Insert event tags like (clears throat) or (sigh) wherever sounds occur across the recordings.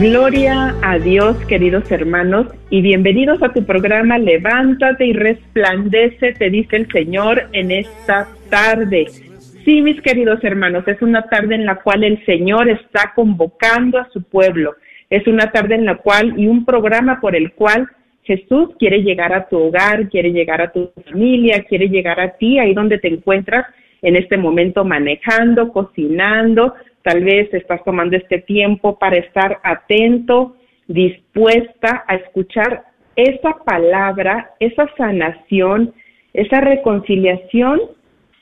Gloria a Dios, queridos hermanos, y bienvenidos a tu programa Levántate y resplandece, te dice el Señor en esta tarde. Sí, mis queridos hermanos, es una tarde en la cual el Señor está convocando a su pueblo. Es una tarde en la cual y un programa por el cual Jesús quiere llegar a tu hogar, quiere llegar a tu familia, quiere llegar a ti, ahí donde te encuentras en este momento manejando, cocinando, tal vez estás tomando este tiempo para estar atento, dispuesta a escuchar esa palabra, esa sanación, esa reconciliación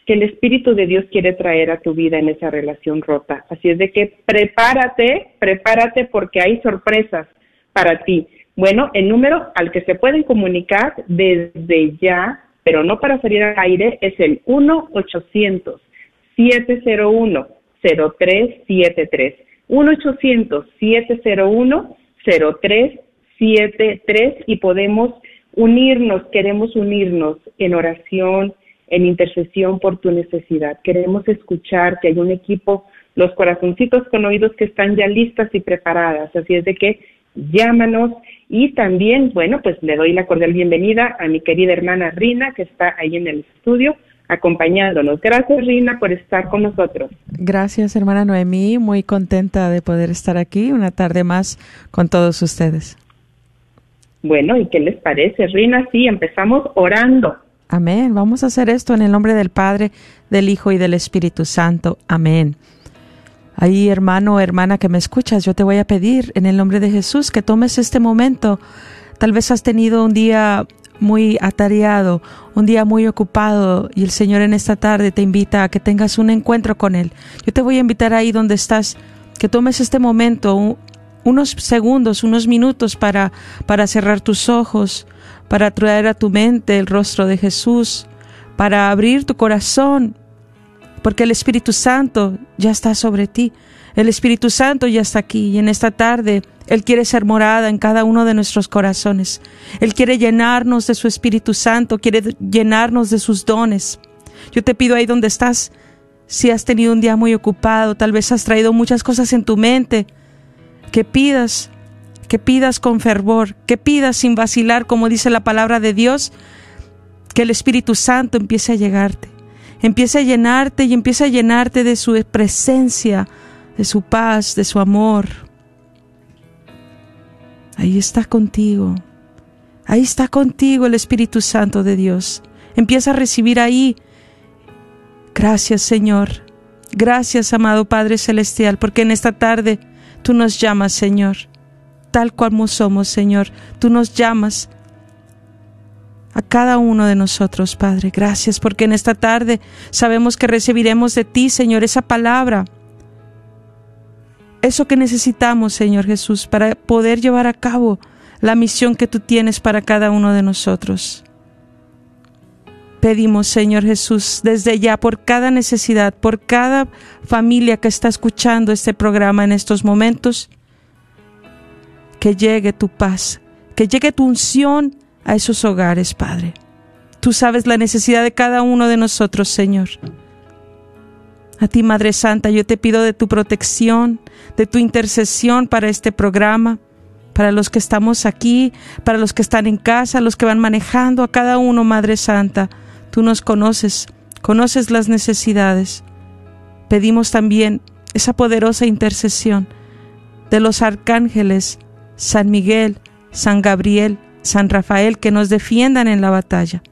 que el Espíritu de Dios quiere traer a tu vida en esa relación rota. Así es de que prepárate, prepárate porque hay sorpresas para ti. Bueno, el número al que se pueden comunicar desde ya, pero no para salir al aire, es el 1-800-701-0373. 1-800-701-0373 y podemos unirnos, queremos unirnos en oración, en intercesión por tu necesidad. Queremos escuchar que hay un equipo, los corazoncitos con oídos que están ya listas y preparadas. Así es de que llámanos y también, bueno, pues le doy la cordial bienvenida a mi querida hermana Rina que está ahí en el estudio acompañándonos. Gracias Rina por estar con nosotros. Gracias hermana Noemí, muy contenta de poder estar aquí una tarde más con todos ustedes. Bueno, ¿y qué les parece Rina? Sí, empezamos orando. Amén. Vamos a hacer esto en el nombre del Padre, del Hijo y del Espíritu Santo. Amén. Ahí, hermano o hermana que me escuchas, yo te voy a pedir en el nombre de Jesús que tomes este momento. Tal vez has tenido un día muy atareado, un día muy ocupado y el Señor en esta tarde te invita a que tengas un encuentro con Él. Yo te voy a invitar ahí donde estás, que tomes este momento, unos segundos, unos minutos para, para cerrar tus ojos, para traer a tu mente el rostro de Jesús, para abrir tu corazón, porque el Espíritu Santo ya está sobre ti. El Espíritu Santo ya está aquí y en esta tarde Él quiere ser morada en cada uno de nuestros corazones. Él quiere llenarnos de su Espíritu Santo, quiere llenarnos de sus dones. Yo te pido ahí donde estás, si has tenido un día muy ocupado, tal vez has traído muchas cosas en tu mente, que pidas, que pidas con fervor, que pidas sin vacilar, como dice la palabra de Dios, que el Espíritu Santo empiece a llegarte, empiece a llenarte y empiece a llenarte de su presencia, de su paz, de su amor. Ahí está contigo. Ahí está contigo el Espíritu Santo de Dios. Empieza a recibir ahí. Gracias Señor. Gracias amado Padre Celestial, porque en esta tarde tú nos llamas Señor. Tal cual somos Señor. Tú nos llamas a cada uno de nosotros, Padre. Gracias porque en esta tarde sabemos que recibiremos de ti, Señor, esa palabra eso que necesitamos, Señor Jesús, para poder llevar a cabo la misión que tú tienes para cada uno de nosotros. Pedimos, Señor Jesús, desde ya por cada necesidad, por cada familia que está escuchando este programa en estos momentos, que llegue tu paz, que llegue tu unción a esos hogares, Padre. Tú sabes la necesidad de cada uno de nosotros, Señor. A ti, Madre Santa, yo te pido de tu protección, de tu intercesión para este programa, para los que estamos aquí, para los que están en casa, los que van manejando, a cada uno, Madre Santa. Tú nos conoces conoces las necesidades. Pedimos también esa poderosa intercesión de los arcángeles San Miguel, San Gabriel, San Rafael, que nos defiendan en la batalla.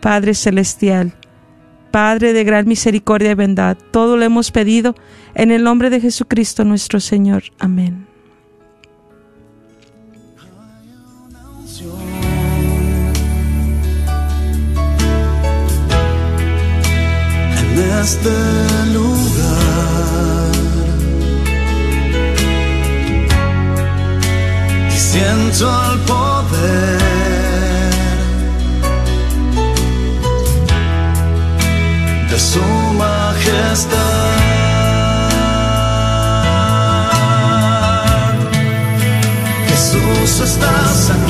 Padre Celestial, Padre de gran misericordia y bondad, todo lo hemos pedido en el nombre de Jesucristo nuestro Señor. Amén. En este lugar siento el poder majestad. Jesús, estás aquí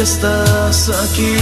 estás aquí.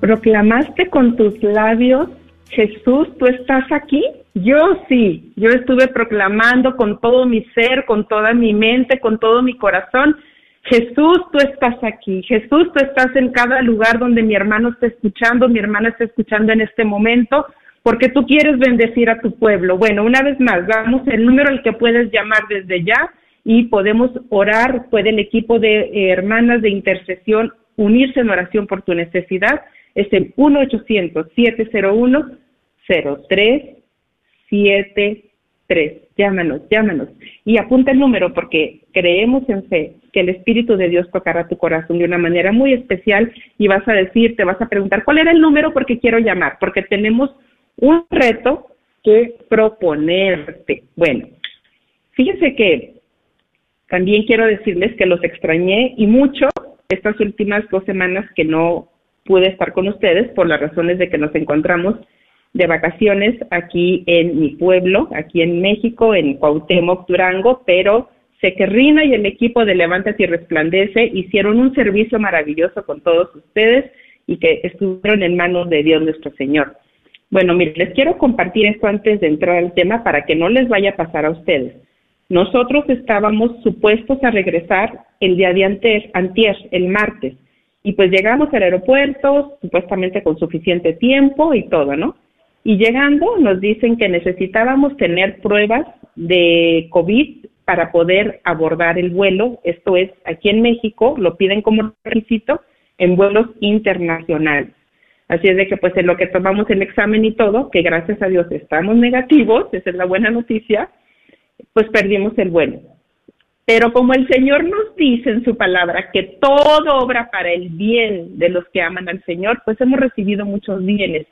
¿Proclamaste con tus labios, Jesús, tú estás aquí? Yo sí, yo estuve proclamando con todo mi ser, con toda mi mente, con todo mi corazón, Jesús, tú estás aquí, Jesús, tú estás en cada lugar donde mi hermano está escuchando, mi hermana está escuchando en este momento, porque tú quieres bendecir a tu pueblo. Bueno, una vez más, damos el número al que puedes llamar desde ya y podemos orar, puede el equipo de eh, hermanas de intercesión unirse en oración por tu necesidad es el 1-800-701-0373. Llámanos, llámanos. Y apunta el número porque creemos en fe que el Espíritu de Dios tocará tu corazón de una manera muy especial y vas a decir, te vas a preguntar, ¿cuál era el número? Porque quiero llamar, porque tenemos un reto que proponerte. Bueno, fíjense que también quiero decirles que los extrañé y mucho estas últimas dos semanas que no pude estar con ustedes por las razones de que nos encontramos de vacaciones aquí en mi pueblo, aquí en México, en Cuauhtémoc, Durango, pero sé y el equipo de Levántate y Resplandece hicieron un servicio maravilloso con todos ustedes y que estuvieron en manos de Dios nuestro Señor. Bueno, miren, les quiero compartir esto antes de entrar al tema para que no les vaya a pasar a ustedes. Nosotros estábamos supuestos a regresar el día de antes, antier, el martes, y pues llegamos al aeropuerto, supuestamente con suficiente tiempo y todo, ¿no? Y llegando nos dicen que necesitábamos tener pruebas de COVID para poder abordar el vuelo. Esto es, aquí en México lo piden como requisito en vuelos internacionales. Así es de que pues en lo que tomamos el examen y todo, que gracias a Dios estamos negativos, esa es la buena noticia, pues perdimos el vuelo. Pero como el Señor nos dice en su palabra que todo obra para el bien de los que aman al Señor, pues hemos recibido muchos bienes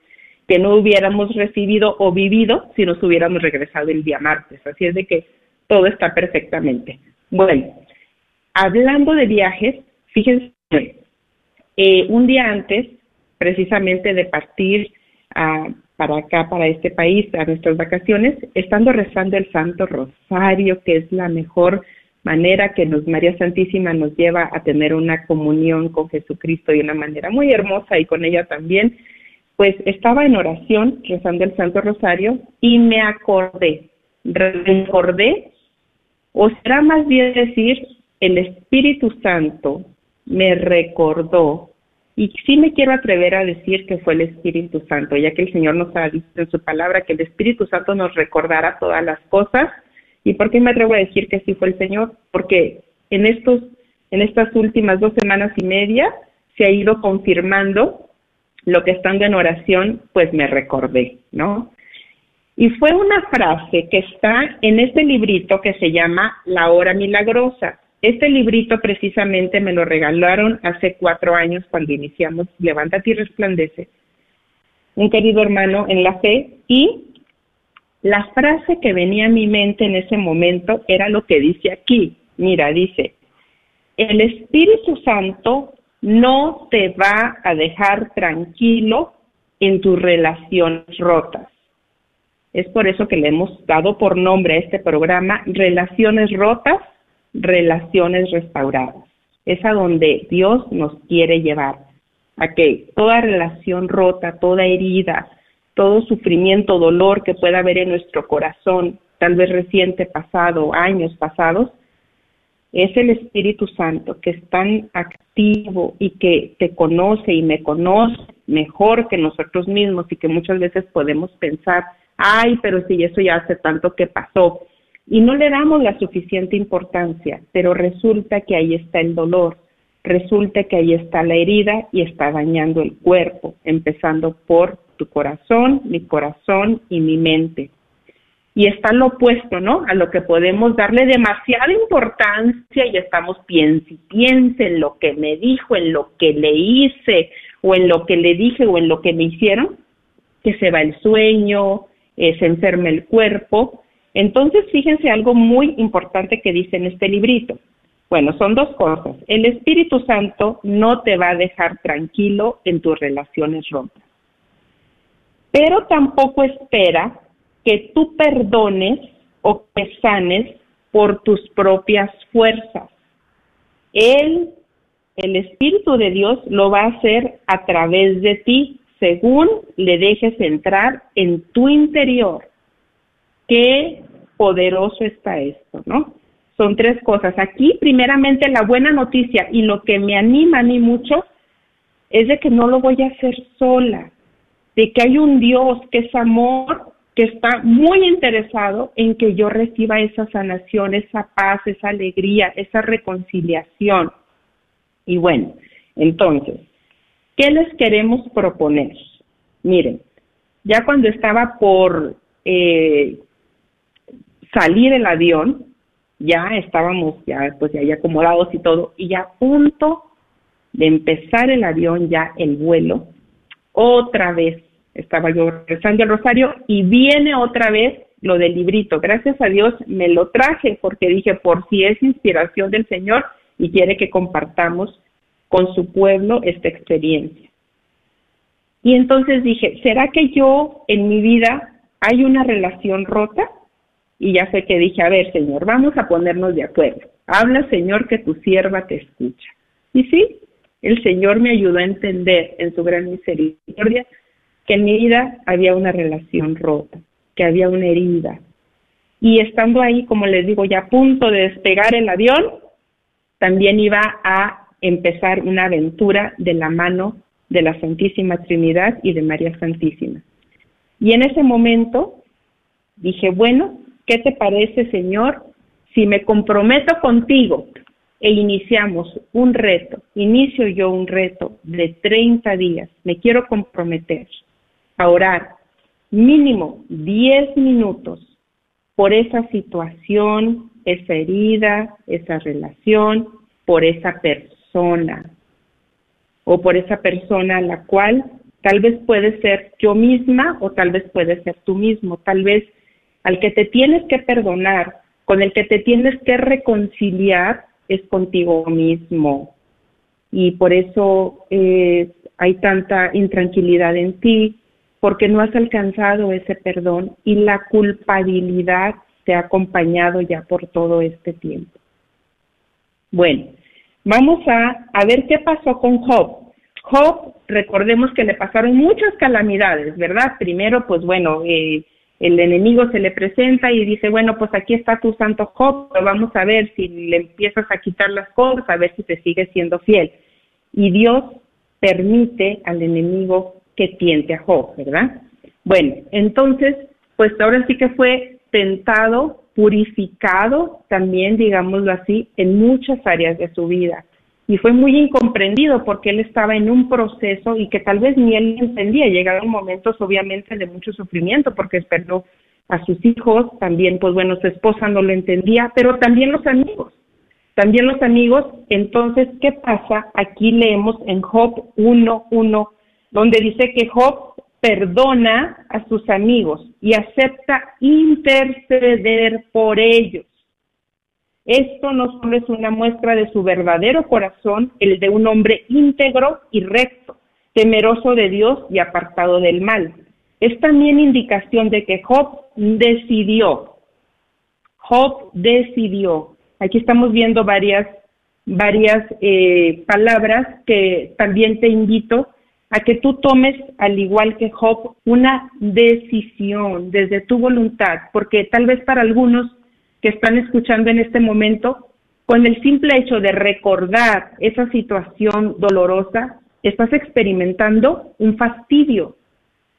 que no hubiéramos recibido o vivido si nos hubiéramos regresado el día martes. Así es de que todo está perfectamente. Bueno, hablando de viajes, fíjense, eh, un día antes, precisamente de partir a, para acá, para este país, a nuestras vacaciones, estando rezando el Santo Rosario, que es la mejor manera que nos María Santísima nos lleva a tener una comunión con Jesucristo de una manera muy hermosa y con ella también, pues estaba en oración rezando el Santo Rosario y me acordé, recordé, o será más bien decir, el Espíritu Santo me recordó y sí me quiero atrever a decir que fue el Espíritu Santo, ya que el Señor nos ha dicho en su palabra que el Espíritu Santo nos recordará todas las cosas ¿Y por qué me atrevo a decir que sí fue el Señor? Porque en estos, en estas últimas dos semanas y media se ha ido confirmando lo que estando en oración, pues me recordé, ¿no? Y fue una frase que está en este librito que se llama La Hora Milagrosa. Este librito precisamente me lo regalaron hace cuatro años cuando iniciamos Levántate y Resplandece, un querido hermano en la fe, y la frase que venía a mi mente en ese momento era lo que dice aquí. Mira, dice, el Espíritu Santo no te va a dejar tranquilo en tus relaciones rotas. Es por eso que le hemos dado por nombre a este programa Relaciones Rotas, Relaciones Restauradas. Es a donde Dios nos quiere llevar, a que toda relación rota, toda herida, todo sufrimiento, dolor que pueda haber en nuestro corazón, tal vez reciente, pasado, años pasados, es el Espíritu Santo que es tan activo y que te conoce y me conoce mejor que nosotros mismos y que muchas veces podemos pensar, ay, pero si eso ya hace tanto que pasó. Y no le damos la suficiente importancia, pero resulta que ahí está el dolor, resulta que ahí está la herida y está dañando el cuerpo, empezando por tu corazón, mi corazón y mi mente. Y está lo opuesto, ¿no? A lo que podemos darle demasiada importancia y estamos piense y en lo que me dijo, en lo que le hice, o en lo que le dije, o en lo que me hicieron, que se va el sueño, eh, se enferma el cuerpo. Entonces, fíjense algo muy importante que dice en este librito. Bueno, son dos cosas. El Espíritu Santo no te va a dejar tranquilo en tus relaciones rotas pero tampoco espera que tú perdones o que sanes por tus propias fuerzas. Él, el Espíritu de Dios, lo va a hacer a través de ti, según le dejes entrar en tu interior. Qué poderoso está esto, ¿no? Son tres cosas. Aquí, primeramente, la buena noticia y lo que me anima a mí mucho es de que no lo voy a hacer sola de que hay un Dios que es amor, que está muy interesado en que yo reciba esa sanación, esa paz, esa alegría, esa reconciliación. Y bueno, entonces, ¿qué les queremos proponer? Miren, ya cuando estaba por eh, salir el avión, ya estábamos ya pues ya acomodados y todo, y ya a punto de empezar el avión, ya el vuelo, otra vez estaba yo rezando el rosario y viene otra vez lo del librito. Gracias a Dios me lo traje porque dije, por si es inspiración del Señor y quiere que compartamos con su pueblo esta experiencia. Y entonces dije, ¿será que yo en mi vida hay una relación rota? Y ya sé que dije, a ver, Señor, vamos a ponernos de acuerdo. Habla, Señor, que tu sierva te escucha. Y sí, el Señor me ayudó a entender en su gran misericordia que en mi vida había una relación rota, que había una herida. Y estando ahí, como les digo, ya a punto de despegar el avión, también iba a empezar una aventura de la mano de la Santísima Trinidad y de María Santísima. Y en ese momento dije, bueno, ¿qué te parece, Señor, si me comprometo contigo e iniciamos un reto, inicio yo un reto de 30 días, me quiero comprometer a orar mínimo 10 minutos por esa situación, esa herida, esa relación, por esa persona o por esa persona a la cual tal vez puede ser yo misma o tal vez puede ser tú mismo, tal vez al que te tienes que perdonar, con el que te tienes que reconciliar es contigo mismo. Y por eso eh, hay tanta intranquilidad en ti, porque no has alcanzado ese perdón y la culpabilidad te ha acompañado ya por todo este tiempo. Bueno, vamos a, ver qué pasó con Job. Job, recordemos que le pasaron muchas calamidades, ¿verdad? Primero, pues bueno, eh, el enemigo se le presenta y dice, bueno, pues aquí está tu santo Job, pero vamos a ver si le empiezas a quitar las cosas, a ver si te sigue siendo fiel. Y Dios permite al enemigo que tiente a Job, ¿verdad? Bueno, entonces, pues ahora sí que fue tentado, purificado también, digámoslo así, en muchas áreas de su vida. Y fue muy incomprendido porque él estaba en un proceso y que tal vez ni él entendía. Llegaron momentos, obviamente, de mucho sufrimiento porque perdió a sus hijos, también pues bueno, su esposa no lo entendía, pero también los amigos, también los amigos, entonces, ¿qué pasa? Aquí leemos en Job 1.1, donde dice que Job perdona a sus amigos y acepta interceder por ellos. Esto no solo es una muestra de su verdadero corazón, el de un hombre íntegro y recto, temeroso de Dios y apartado del mal. Es también indicación de que Job decidió. Job decidió. Aquí estamos viendo varias, varias eh, palabras que también te invito a que tú tomes, al igual que Job, una decisión desde tu voluntad, porque tal vez para algunos que están escuchando en este momento, con el simple hecho de recordar esa situación dolorosa, estás experimentando un fastidio,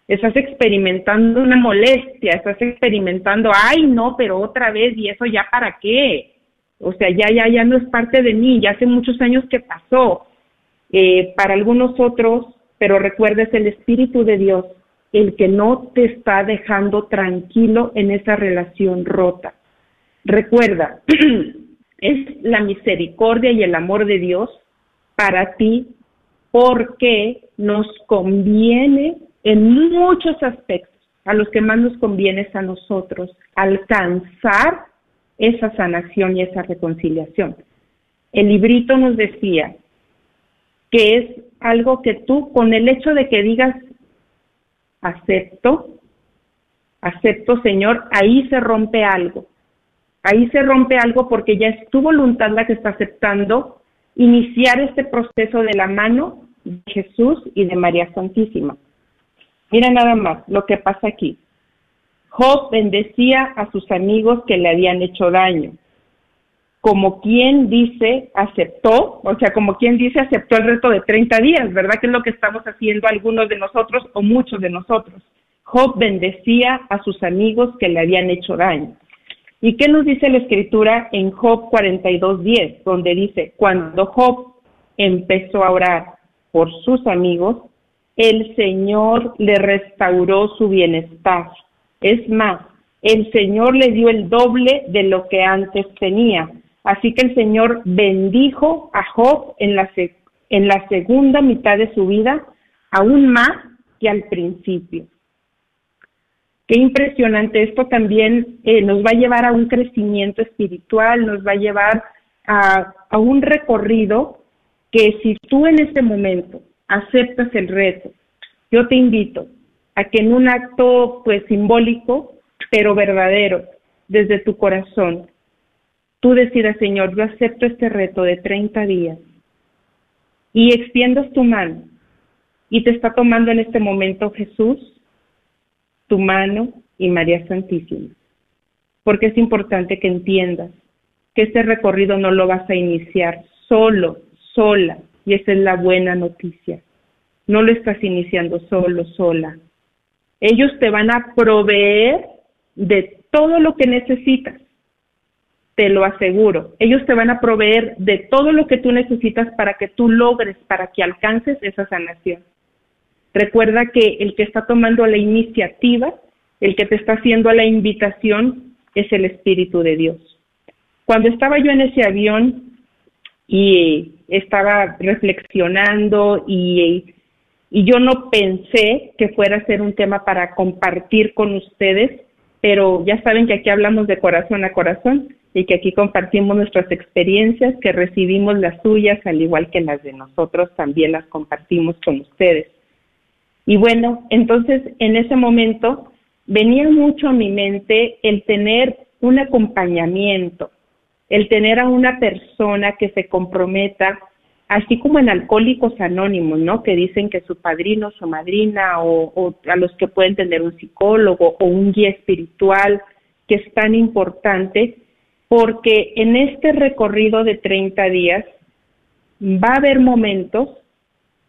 estás experimentando una molestia, estás experimentando, ay, no, pero otra vez, ¿y eso ya para qué? O sea, ya, ya, ya no es parte de mí, ya hace muchos años que pasó. Eh, para algunos otros, pero recuerdes el Espíritu de Dios, el que no te está dejando tranquilo en esa relación rota. Recuerda, (clears throat) es la misericordia y el amor de Dios para ti porque nos conviene en muchos aspectos, a los que más nos conviene es a nosotros, alcanzar esa sanación y esa reconciliación. El librito nos decía que es algo que tú, con el hecho de que digas, acepto, acepto Señor, ahí se rompe algo. Ahí se rompe algo porque ya es tu voluntad la que está aceptando iniciar este proceso de la mano de Jesús y de María Santísima. Mira nada más lo que pasa aquí. Job bendecía a sus amigos que le habían hecho daño. Como quien dice, aceptó, o sea, como quien dice, aceptó el reto de 30 días, ¿verdad? Que es lo que estamos haciendo algunos de nosotros o muchos de nosotros. Job bendecía a sus amigos que le habían hecho daño. ¿Y qué nos dice la escritura en Job 42.10, donde dice, cuando Job empezó a orar por sus amigos, el Señor le restauró su bienestar. Es más, el Señor le dio el doble de lo que antes tenía. Así que el Señor bendijo a Job en la, en la segunda mitad de su vida, aún más que al principio. Qué impresionante. Esto también eh, nos va a llevar a un crecimiento espiritual, nos va a llevar a, a un recorrido que si tú en este momento aceptas el reto, yo te invito a que en un acto pues simbólico, pero verdadero, desde tu corazón, tú decidas, Señor, yo acepto este reto de 30 días y extiendas tu mano y te está tomando en este momento Jesús tu mano y María Santísima. Porque es importante que entiendas que este recorrido no lo vas a iniciar solo, sola, y esa es la buena noticia. No lo estás iniciando solo, sola. Ellos te van a proveer de todo lo que necesitas. Te lo aseguro. Ellos te van a proveer de todo lo que tú necesitas para que tú logres, para que alcances esa sanación. Recuerda que el que está tomando la iniciativa, el que te está haciendo la invitación, es el Espíritu de Dios. Cuando estaba yo en ese avión y estaba reflexionando y, y yo no pensé que fuera a ser un tema para compartir con ustedes, pero ya saben que aquí hablamos de corazón a corazón y que aquí compartimos nuestras experiencias, que recibimos las suyas, al igual que las de nosotros, también las compartimos con ustedes. Y bueno, entonces en ese momento venía mucho a mi mente el tener un acompañamiento, el tener a una persona que se comprometa, así como en Alcohólicos Anónimos, ¿no? Que dicen que su padrino, su madrina, o, o a los que pueden tener un psicólogo o un guía espiritual, que es tan importante, porque en este recorrido de 30 días va a haber momentos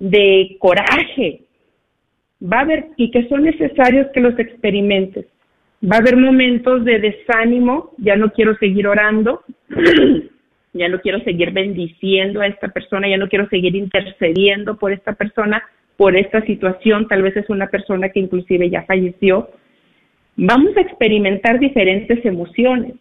de coraje, va a haber, y que son necesarios que los experimentes. Va a haber momentos de desánimo, ya no quiero seguir orando, (clears throat) ya no quiero seguir bendiciendo a esta persona, ya no quiero seguir intercediendo por esta persona, por esta situación, tal vez es una persona que inclusive ya falleció. vamos a experimentar diferentes emociones.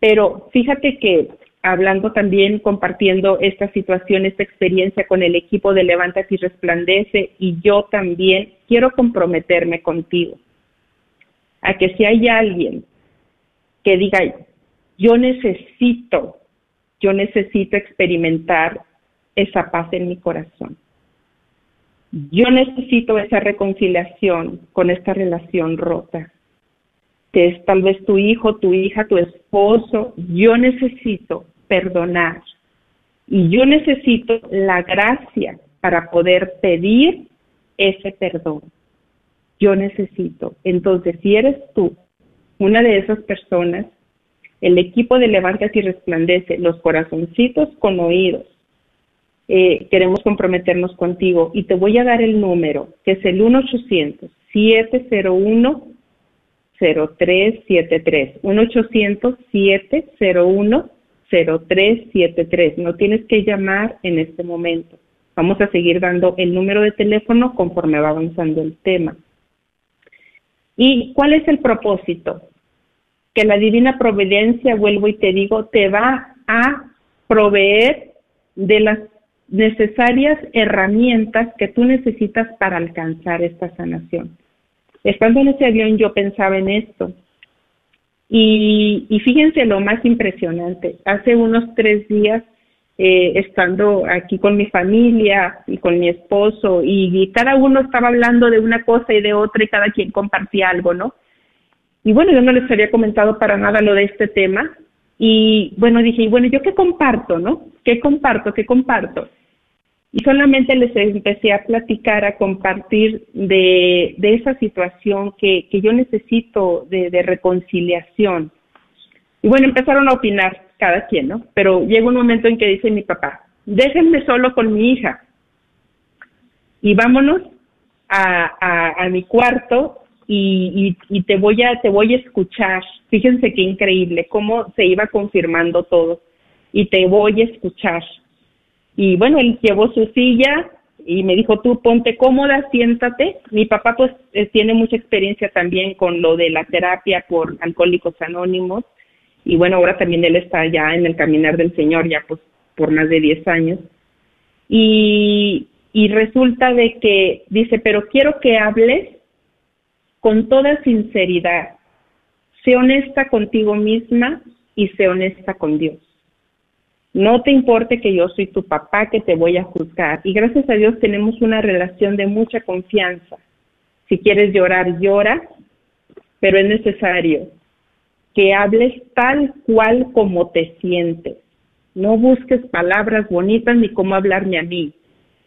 Pero fíjate que hablando también, compartiendo esta situación, esta experiencia con el equipo de Levántate y Resplandece, y yo también quiero comprometerme contigo a que si hay alguien que diga, yo necesito, yo necesito experimentar esa paz en mi corazón. Yo necesito esa reconciliación con esta relación rota, que es tal vez tu hijo, tu hija, tu esposo. Yo necesito perdonar y yo necesito la gracia para poder pedir ese perdón. Yo necesito. Entonces, si eres tú una de esas personas, el equipo de Levántate y Resplandece, los corazoncitos con oídos, eh, queremos comprometernos contigo y te voy a dar el número, que es el 1-800-701-0373. 1-800-701-0373. No tienes que llamar en este momento. Vamos a seguir dando el número de teléfono conforme va avanzando el tema. ¿Y cuál es el propósito? Que la divina providencia, vuelvo y te digo, te va a proveer de las necesarias herramientas que tú necesitas para alcanzar esta sanación. Estando en ese avión yo pensaba en esto. Y, fíjense lo más impresionante. Hace unos tres días, eh, estando aquí con mi familia y con mi esposo, y, cada uno estaba hablando de una cosa y de otra y cada quien compartía algo, ¿no? Y bueno, yo no les había comentado para nada lo de este tema. Y bueno, dije, y bueno, ¿yo qué comparto, no? ¿Qué comparto? ¿Qué comparto? Y solamente les empecé a platicar, a compartir de, esa situación que, que yo necesito de, reconciliación. Y bueno, empezaron a opinar cada quien, ¿no? Pero llega un momento en que dice mi papá, déjenme solo con mi hija y vámonos a, a, a mi cuarto y, y, y, te voy a te voy a escuchar. Fíjense qué increíble cómo se iba confirmando todo y te voy a escuchar. Y bueno, él llevó su silla y me dijo, tú ponte cómoda, siéntate. Mi papá pues eh, tiene mucha experiencia también con lo de la terapia por alcohólicos anónimos. Y bueno, ahora también él está ya en el caminar del Señor, ya pues por más de 10 años. Y, y resulta de que dice, pero quiero que hables con toda sinceridad. Sé honesta contigo misma y sé honesta con Dios. No te importe que yo soy tu papá, que te voy a juzgar. Y gracias a Dios tenemos una relación de mucha confianza. Si quieres llorar, llora, pero es necesario que hables tal cual como te sientes. No busques palabras bonitas ni cómo hablarme a mí.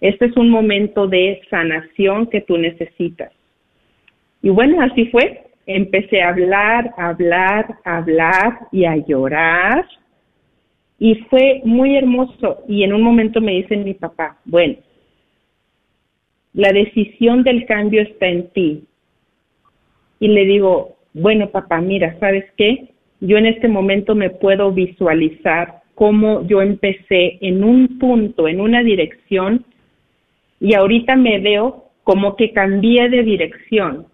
Este es un momento de sanación que tú necesitas. Y bueno, así fue. Empecé a hablar, a hablar, a hablar y a llorar y fue muy hermoso. Y en un momento me dice mi papá, bueno, la decisión del cambio está en ti. Y le digo, bueno, papá, mira, ¿sabes qué? Yo en este momento me puedo visualizar cómo yo empecé en un punto, en una dirección, y ahorita me veo como que cambié de dirección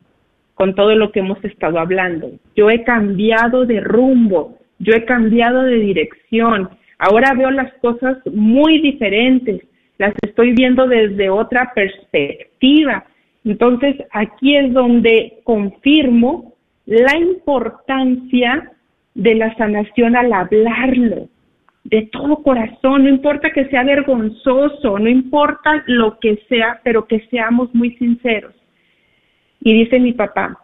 con todo lo que hemos estado hablando. Yo he cambiado de rumbo, yo he cambiado de dirección, ahora veo las cosas muy diferentes, las estoy viendo desde otra perspectiva. Entonces, aquí es donde confirmo la importancia de la sanación al hablarlo, de todo corazón, no importa que sea vergonzoso, no importa lo que sea, pero que seamos muy sinceros. Y dice mi papá,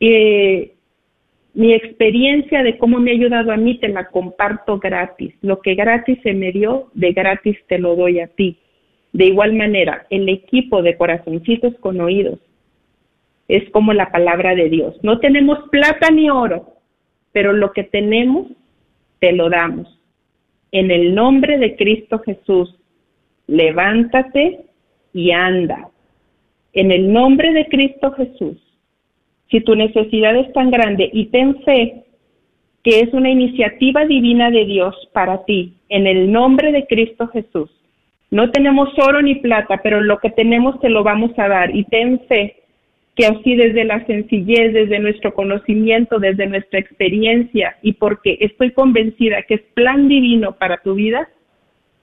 eh, mi experiencia de cómo me ha ayudado a mí te la comparto gratis. Lo que gratis se me dio, de gratis te lo doy a ti. De igual manera, el equipo de corazoncitos con oídos es como la palabra de Dios. No tenemos plata ni oro, pero lo que tenemos te lo damos. En el nombre de Cristo Jesús, levántate y anda. En el nombre de Cristo Jesús, si tu necesidad es tan grande y ten fe que es una iniciativa divina de Dios para ti, en el nombre de Cristo Jesús. No tenemos oro ni plata, pero lo que tenemos te lo vamos a dar y ten fe que así desde la sencillez, desde nuestro conocimiento, desde nuestra experiencia y porque estoy convencida que es plan divino para tu vida,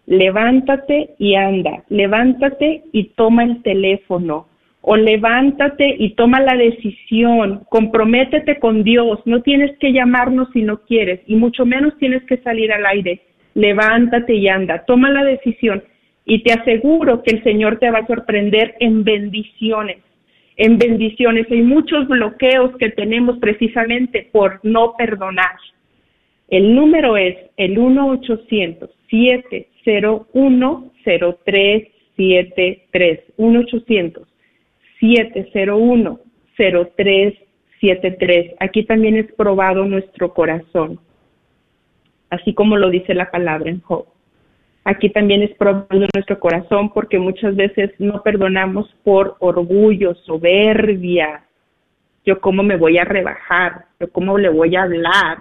levántate y anda, levántate y toma el teléfono, o levántate y toma la decisión, comprométete con Dios, no tienes que llamarnos si no quieres y mucho menos tienes que salir al aire, levántate y anda, toma la decisión y te aseguro que el Señor te va a sorprender en bendiciones, en bendiciones. Hay muchos bloqueos que tenemos precisamente por no perdonar. El número es el 1-800-701-0373, 1-800. 701-0373. Aquí también es probado nuestro corazón, así como lo dice la palabra en Job. Aquí también es probado nuestro corazón porque muchas veces no perdonamos por orgullo, soberbia. Yo cómo me voy a rebajar, yo cómo le voy a hablar,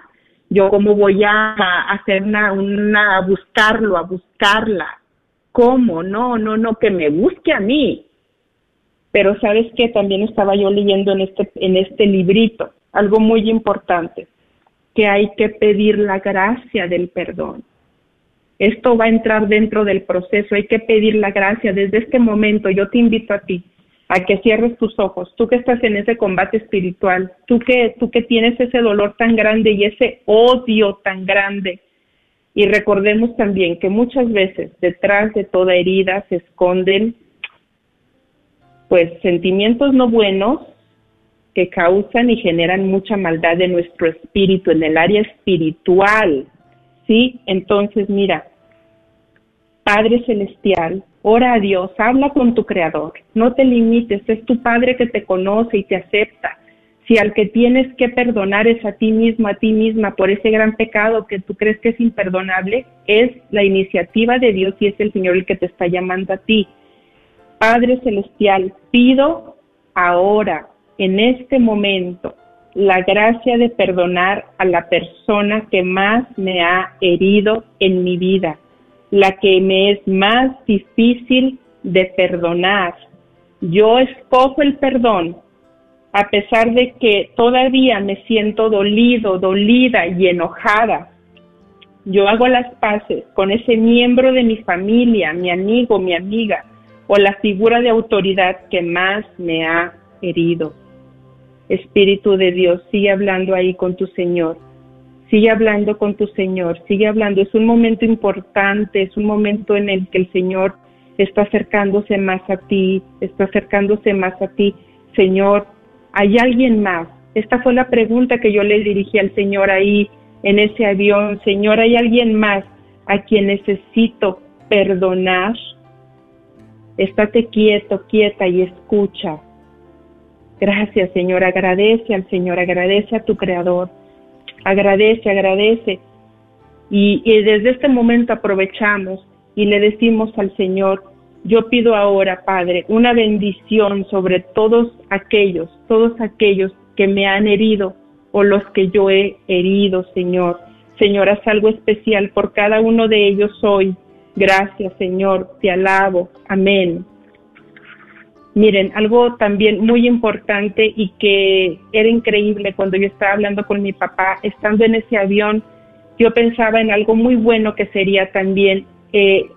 yo cómo voy a hacer una, una a buscarlo, a buscarla. ¿Cómo? No, no, no, que me busque a mí. Pero sabes que también estaba yo leyendo en este, en este librito algo muy importante, que hay que pedir la gracia del perdón. Esto va a entrar dentro del proceso, hay que pedir la gracia. Desde este momento yo te invito a ti a que cierres tus ojos, tú que estás en ese combate espiritual, tú que, tú que tienes ese dolor tan grande y ese odio tan grande. Y recordemos también que muchas veces detrás de toda herida se esconden pues sentimientos no buenos que causan y generan mucha maldad en nuestro espíritu, en el área espiritual. ¿Sí? Entonces, mira, Padre Celestial, ora a Dios, habla con tu Creador, no te limites, es tu Padre que te conoce y te acepta. Si al que tienes que perdonar es a ti mismo, a ti misma, por ese gran pecado que tú crees que es imperdonable, es la iniciativa de Dios y es el Señor el que te está llamando a ti. Padre Celestial, pido ahora, en este momento, la gracia de perdonar a la persona que más me ha herido en mi vida, la que me es más difícil de perdonar. Yo escojo el perdón a pesar de que todavía me siento dolido, dolida y enojada. Yo hago las paces con ese miembro de mi familia, mi amigo, mi amiga, o la figura de autoridad que más me ha herido. Espíritu de Dios, sigue hablando ahí con tu Señor. Sigue hablando con tu Señor, sigue hablando. Es un momento importante, es un momento en el que el Señor está acercándose más a ti, está acercándose más a ti. Señor, ¿hay alguien más? Esta fue la pregunta que yo le dirigí al Señor ahí en ese avión. Señor, ¿hay alguien más a quien necesito perdonar? Estate quieto, quieta y escucha. Gracias, Señor. Agradece al Señor, agradece a tu Creador. Agradece, agradece. Y, desde este momento aprovechamos y le decimos al Señor, yo pido ahora, Padre, una bendición sobre todos aquellos, todos aquellos que me han herido o los que yo he herido, Señor. Señor, haz algo especial por cada uno de ellos hoy Gracias, Señor, te alabo. Amén. Miren, algo también muy importante y que era increíble cuando yo estaba hablando con mi papá, estando en ese avión, yo pensaba en algo muy bueno que sería también eh,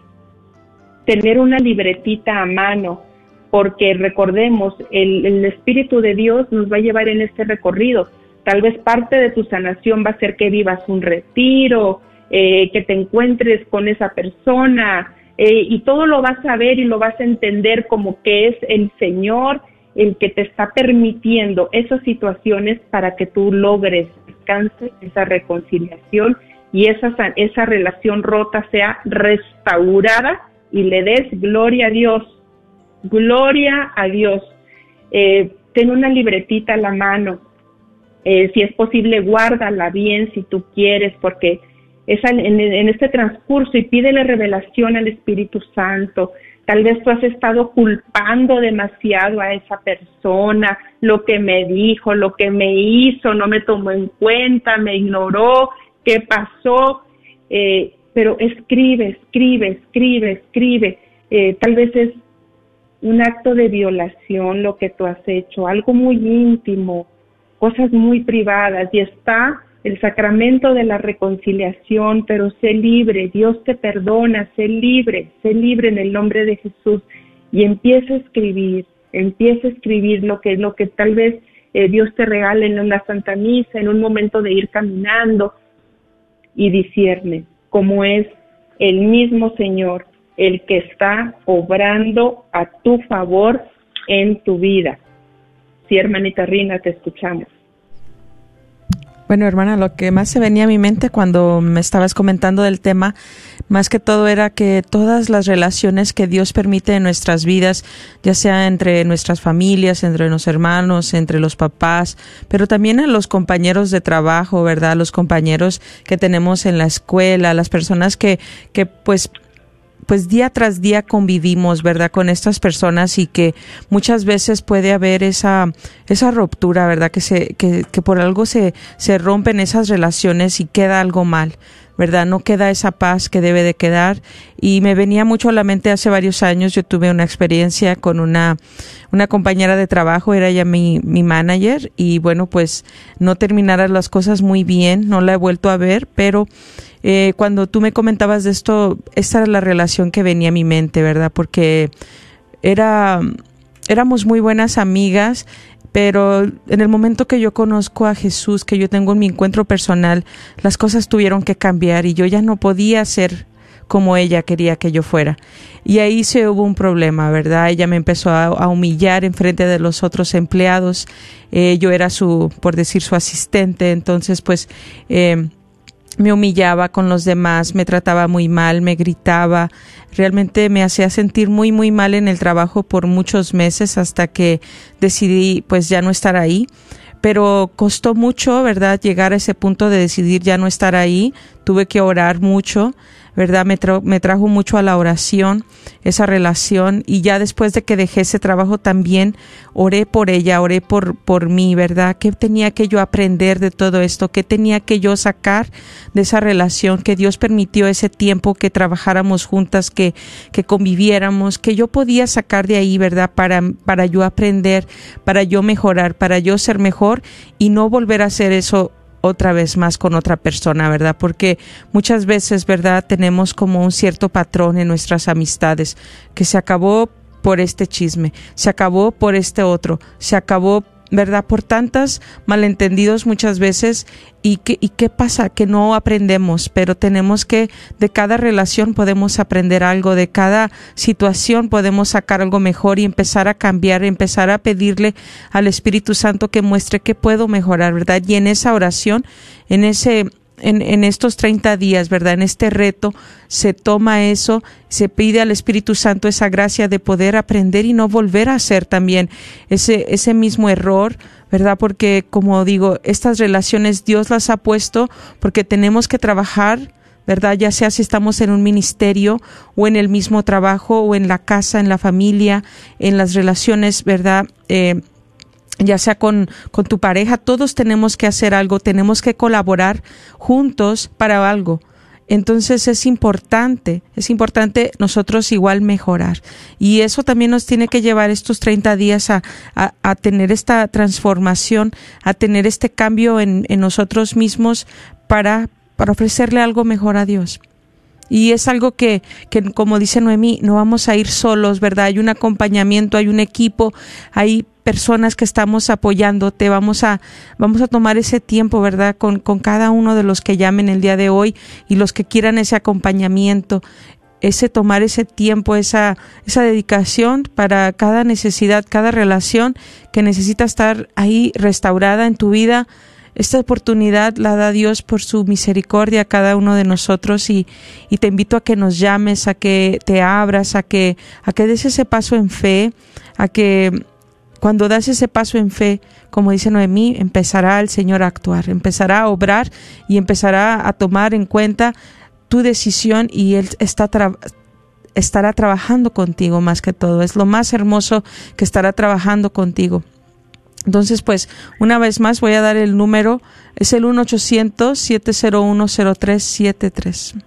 tener una libretita a mano, porque recordemos, el, el Espíritu de Dios nos va a llevar en este recorrido. Tal vez parte de tu sanación va a ser que vivas un retiro, eh, que te encuentres con esa persona eh, y todo lo vas a ver y lo vas a entender como que es el Señor el que te está permitiendo esas situaciones para que tú logres descanse esa reconciliación y esa, esa relación rota sea restaurada y le des gloria a Dios. Gloria a Dios. Eh, ten una libretita a la mano. si es posible, guárdala bien si tú quieres, porque es en, este transcurso y pídele revelación al Espíritu Santo. Tal vez tú has estado culpando demasiado a esa persona, lo que me dijo, lo que me hizo, no me tomó en cuenta, me ignoró, qué pasó. Eh, pero escribe, escribe, escribe, escribe. Eh, tal vez es un acto de violación lo que tú has hecho, algo muy íntimo, cosas muy privadas y está el sacramento de la reconciliación, pero sé libre, Dios te perdona, sé libre, sé libre en el nombre de Jesús y empieza a escribir, empieza a escribir lo que lo que tal vez eh, Dios te regale en una santa misa, en un momento de ir caminando y discierne cómo es el mismo Señor el que está obrando a tu favor en tu vida. Sí, hermanita Rina, te escuchamos. Bueno, hermana, lo que más se venía a mi mente cuando me estabas comentando del tema, más que todo era que todas las relaciones que Dios permite en nuestras vidas, ya sea entre nuestras familias, entre los hermanos, entre los papás, pero también en los compañeros de trabajo, ¿verdad? Los compañeros que tenemos en la escuela, las personas que, que pues pues día tras día convivimos, ¿verdad? Con estas personas y que muchas veces puede haber esa, esa ruptura, ¿verdad? Que se, que, que por algo se, se rompen esas relaciones y queda algo mal. ¿verdad? No queda esa paz que debe de quedar. Y me venía mucho a la mente hace varios años, yo tuve una experiencia con una, una compañera de trabajo, era ella mi, mi manager, y bueno, pues no terminaron las cosas muy bien, no la he vuelto a ver, pero eh, cuando tú me comentabas de esto, esta era la relación que venía a mi mente, ¿verdad? Porque era, éramos muy buenas amigas, pero en el momento que yo conozco a Jesús, que yo tengo mi encuentro personal, las cosas tuvieron que cambiar y yo ya no podía ser como ella quería que yo fuera. Y ahí se hubo un problema, ¿verdad? Ella me empezó a, humillar en frente de los otros empleados. Eh, yo era su, por decir, su asistente. Entonces, pues, eh, me humillaba con los demás, me trataba muy mal, me gritaba, realmente me hacía sentir muy muy mal en el trabajo por muchos meses hasta que decidí pues ya no estar ahí. Pero costó mucho, ¿verdad? Llegar a ese punto de decidir ya no estar ahí. Tuve que orar mucho ¿verdad? Me, me trajo mucho a la oración, esa relación, y ya después de que dejé ese trabajo también oré por ella, oré por, por mí, ¿verdad? ¿Qué tenía que yo aprender de todo esto? ¿Qué tenía que yo sacar de esa relación? Que Dios permitió ese tiempo que trabajáramos juntas, que, que conviviéramos, que yo podía sacar de ahí, ¿verdad? Para, para yo aprender, para yo mejorar, para yo ser mejor y no volver a hacer eso otra vez más con otra persona, ¿verdad? Porque muchas veces, ¿verdad? Tenemos como un cierto patrón en nuestras amistades que se acabó por este chisme, se acabó por este otro, se acabó ¿verdad? Por tantas malentendidos muchas veces y qué, y qué pasa que no aprendemos, pero tenemos que de cada relación podemos aprender algo, de cada situación podemos sacar algo mejor y empezar a cambiar, empezar a pedirle al Espíritu Santo que muestre que puedo mejorar, ¿verdad? Y en esa oración, en ese en, en, estos 30 días, ¿verdad? En este reto se toma eso, se pide al Espíritu Santo esa gracia de poder aprender y no volver a hacer también ese, ese mismo error, ¿verdad? Porque, como digo, estas relaciones Dios las ha puesto porque tenemos que trabajar ¿verdad? Ya sea si estamos en un ministerio o en el mismo trabajo o en la casa, en la familia, en las relaciones, ¿verdad? Eh, ya sea con, con tu pareja, todos tenemos que hacer algo, tenemos que colaborar juntos para algo. Entonces es importante, es importante nosotros igual mejorar. Y eso también nos tiene que llevar estos 30 días a, a, tener esta transformación, a tener este cambio en, en nosotros mismos para, para ofrecerle algo mejor a Dios. Y es algo que, que, como dice Noemí, no vamos a ir solos, ¿verdad? Hay un acompañamiento, hay un equipo, hay personas que estamos apoyándote, vamos a, vamos a tomar ese tiempo, ¿verdad? Con, con cada uno de los que llamen el día de hoy y los que quieran ese acompañamiento, ese tomar ese tiempo, esa, esa dedicación para cada necesidad, cada relación que necesita estar ahí restaurada en tu vida. Esta oportunidad la da Dios por su misericordia a cada uno de nosotros y, y te invito a que nos llames, a que te abras, a que, a que des ese paso en fe, a que cuando das ese paso en fe, como dice Noemí, empezará el Señor a actuar, empezará a obrar y empezará a tomar en cuenta tu decisión y Él está estará trabajando contigo más que todo. Es lo más hermoso que estará trabajando contigo. Entonces, pues, una vez más voy a dar el número, es el 1-800-701-0373.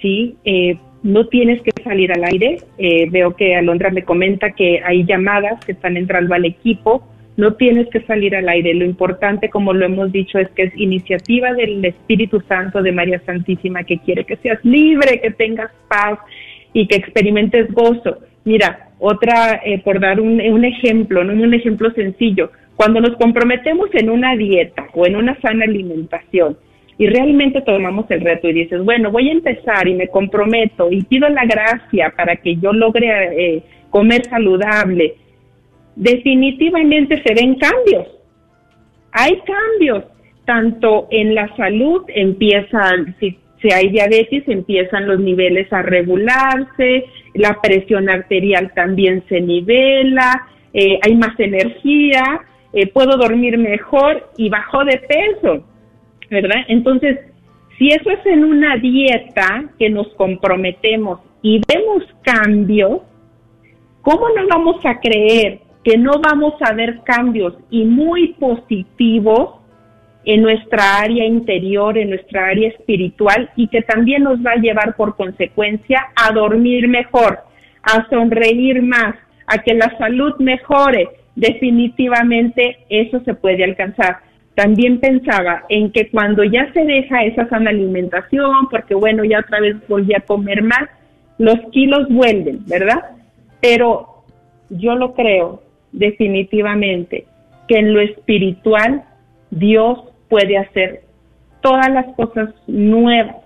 Sí, eh, no tienes que salir al aire. Eh, veo que Alondra me comenta que hay llamadas que están entrando al equipo. No tienes que salir al aire. Lo importante, como lo hemos dicho, es que es iniciativa del Espíritu Santo de María Santísima que quiere que seas libre, que tengas paz y que experimentes gozo. Mira, otra, eh, por dar un, un ejemplo, ¿no? un ejemplo sencillo, cuando nos comprometemos en una dieta o en una sana alimentación y realmente tomamos el reto y dices, bueno, voy a empezar y me comprometo y pido la gracia para que yo logre eh, comer saludable, definitivamente se ven cambios. Hay cambios, tanto en la salud empiezan, si, si hay diabetes, empiezan los niveles a regularse, la presión arterial también se nivela, eh, hay más energía, eh, puedo dormir mejor y bajo de peso, ¿verdad? Entonces, si eso es en una dieta que nos comprometemos y vemos cambios, ¿cómo no vamos a creer que no vamos a ver cambios y muy positivos en nuestra área interior, en nuestra área espiritual y que también nos va a llevar por consecuencia a dormir mejor, a sonreír más, a que la salud mejore, definitivamente eso se puede alcanzar. También pensaba en que cuando ya se deja esa sana alimentación, porque bueno, ya otra vez volví a comer más, los kilos vuelven, ¿verdad? Pero yo lo creo definitivamente que en lo espiritual Dios puede hacer todas las cosas nuevas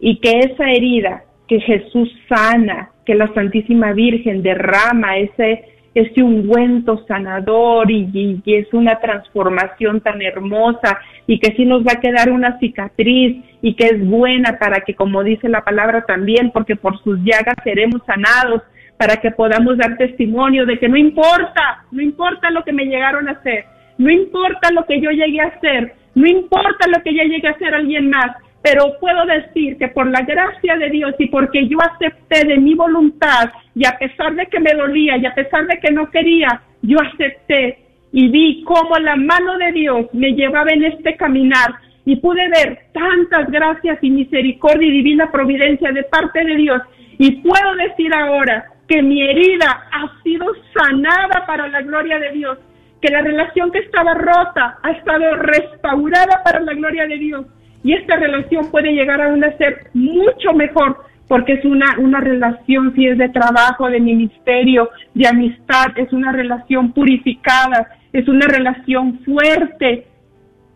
y que esa herida que Jesús sana, que la Santísima Virgen derrama, ese ese ungüento sanador y, es una transformación tan hermosa y que sí nos va a quedar una cicatriz y que es buena para que, como dice la palabra también, porque por sus llagas seremos sanados, para que podamos dar testimonio de que no importa, no importa lo que me llegaron a hacer, no importa lo que yo llegué a hacer, no importa lo que ya llegue a hacer alguien más, pero puedo decir que por la gracia de Dios y porque yo acepté de mi voluntad y a pesar de que me dolía y a pesar de que no quería, yo acepté y vi cómo la mano de Dios me llevaba en este caminar y pude ver tantas gracias y misericordia y divina providencia de parte de Dios. Y puedo decir ahora que mi herida ha sido sanada para la gloria de Dios, que la relación que estaba rota ha estado restaurada para la gloria de Dios y esta relación puede llegar a una ser mucho mejor porque es una, una relación, si es de trabajo, de ministerio, de amistad, es una relación purificada, es una relación fuerte.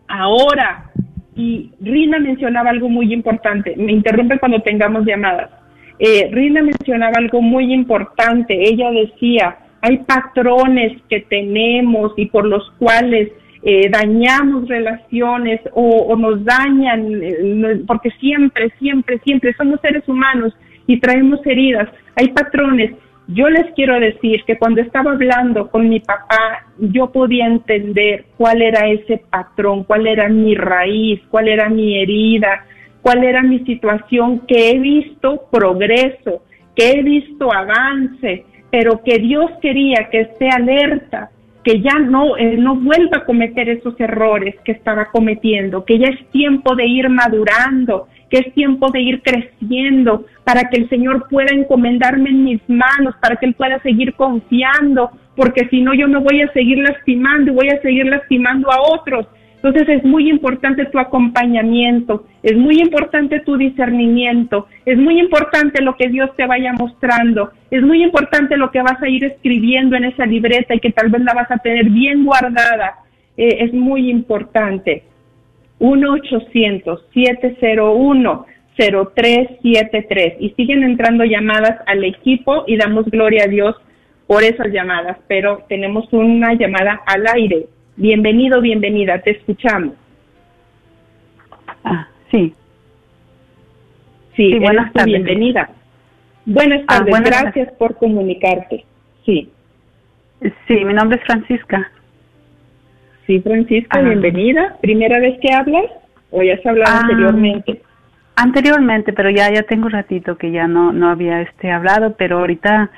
Ahora, y Rina mencionaba algo muy importante, me interrumpe cuando tengamos llamadas. Eh, Rina mencionaba algo muy importante, ella decía, hay patrones que tenemos y por los cuales eh, dañamos relaciones o, nos dañan, eh, porque siempre, siempre, siempre somos seres humanos y traemos heridas, hay patrones. Yo les quiero decir que cuando estaba hablando con mi papá, yo podía entender cuál era ese patrón, cuál era mi raíz, cuál era mi herida, cuál era mi situación, que he visto progreso, que he visto avance, pero que Dios quería que esté alerta que ya no, eh, no vuelva a cometer esos errores que estaba cometiendo, que ya es tiempo de ir madurando, que es tiempo de ir creciendo para que el Señor pueda encomendarme en mis manos, para que Él pueda seguir confiando, porque si no yo me voy a seguir lastimando y voy a seguir lastimando a otros. Entonces es muy importante tu acompañamiento, es muy importante tu discernimiento, es muy importante lo que Dios te vaya mostrando, es muy importante lo que vas a ir escribiendo en esa libreta y que tal vez la vas a tener bien guardada. Eh, es muy importante. 1-800-701-0373 y siguen entrando llamadas al equipo y damos gloria a Dios por esas llamadas, pero tenemos una llamada al aire. Bienvenido, bienvenida, te escuchamos. Ah, sí. Sí, buenas tardes. Bienvenida. Buenas ah, tardes, gracias por comunicarte. Sí. Sí, mi nombre es Francisca. Sí, Francisca, ah. bienvenida. ¿Primera vez que hablas o ya has hablado ah, anteriormente? Anteriormente, pero ya ya tengo un ratito que ya no no había este hablado, pero ahorita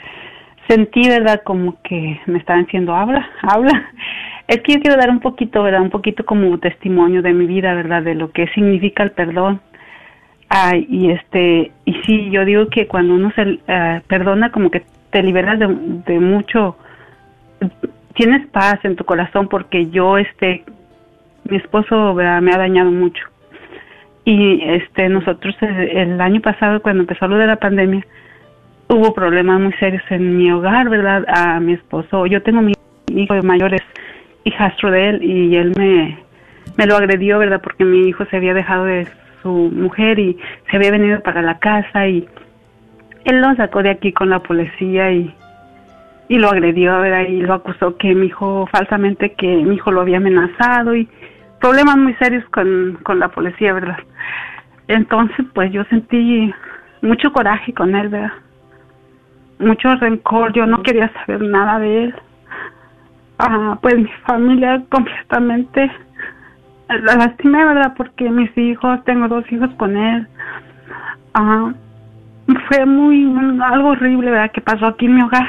sentí, ¿verdad? Como que me estaban diciendo, habla, habla. Es que yo quiero dar un poquito, ¿verdad? Un poquito como testimonio de mi vida, ¿verdad? De lo que significa el perdón. Ay, y este, y sí, yo digo que cuando uno se eh, perdona, como que te liberas de, de mucho, tienes paz en tu corazón porque yo, este, mi esposo me ha dañado mucho. Y este, nosotros el año pasado, cuando empezó lo de la pandemia, hubo problemas muy serios en mi hogar, ¿verdad? A mi esposo, yo tengo mi hijo mayor, es hijastro de él, y él me, me lo agredió, ¿verdad? Porque mi hijo se había dejado de su mujer y se había venido para la casa y él lo sacó de aquí con la policía y, y lo agredió, ¿verdad? Y lo acusó que mi hijo, falsamente que mi hijo lo había amenazado y problemas muy serios con, con la policía, ¿verdad? Entonces, pues yo sentí mucho coraje con él, ¿verdad? Mucho rencor, yo no quería saber nada de él. Ah, pues mi familia completamente la lastimé, ¿verdad? Porque mis hijos, tengo dos hijos con él. Ah, fue muy, algo horrible, ¿verdad? Que pasó aquí en mi hogar.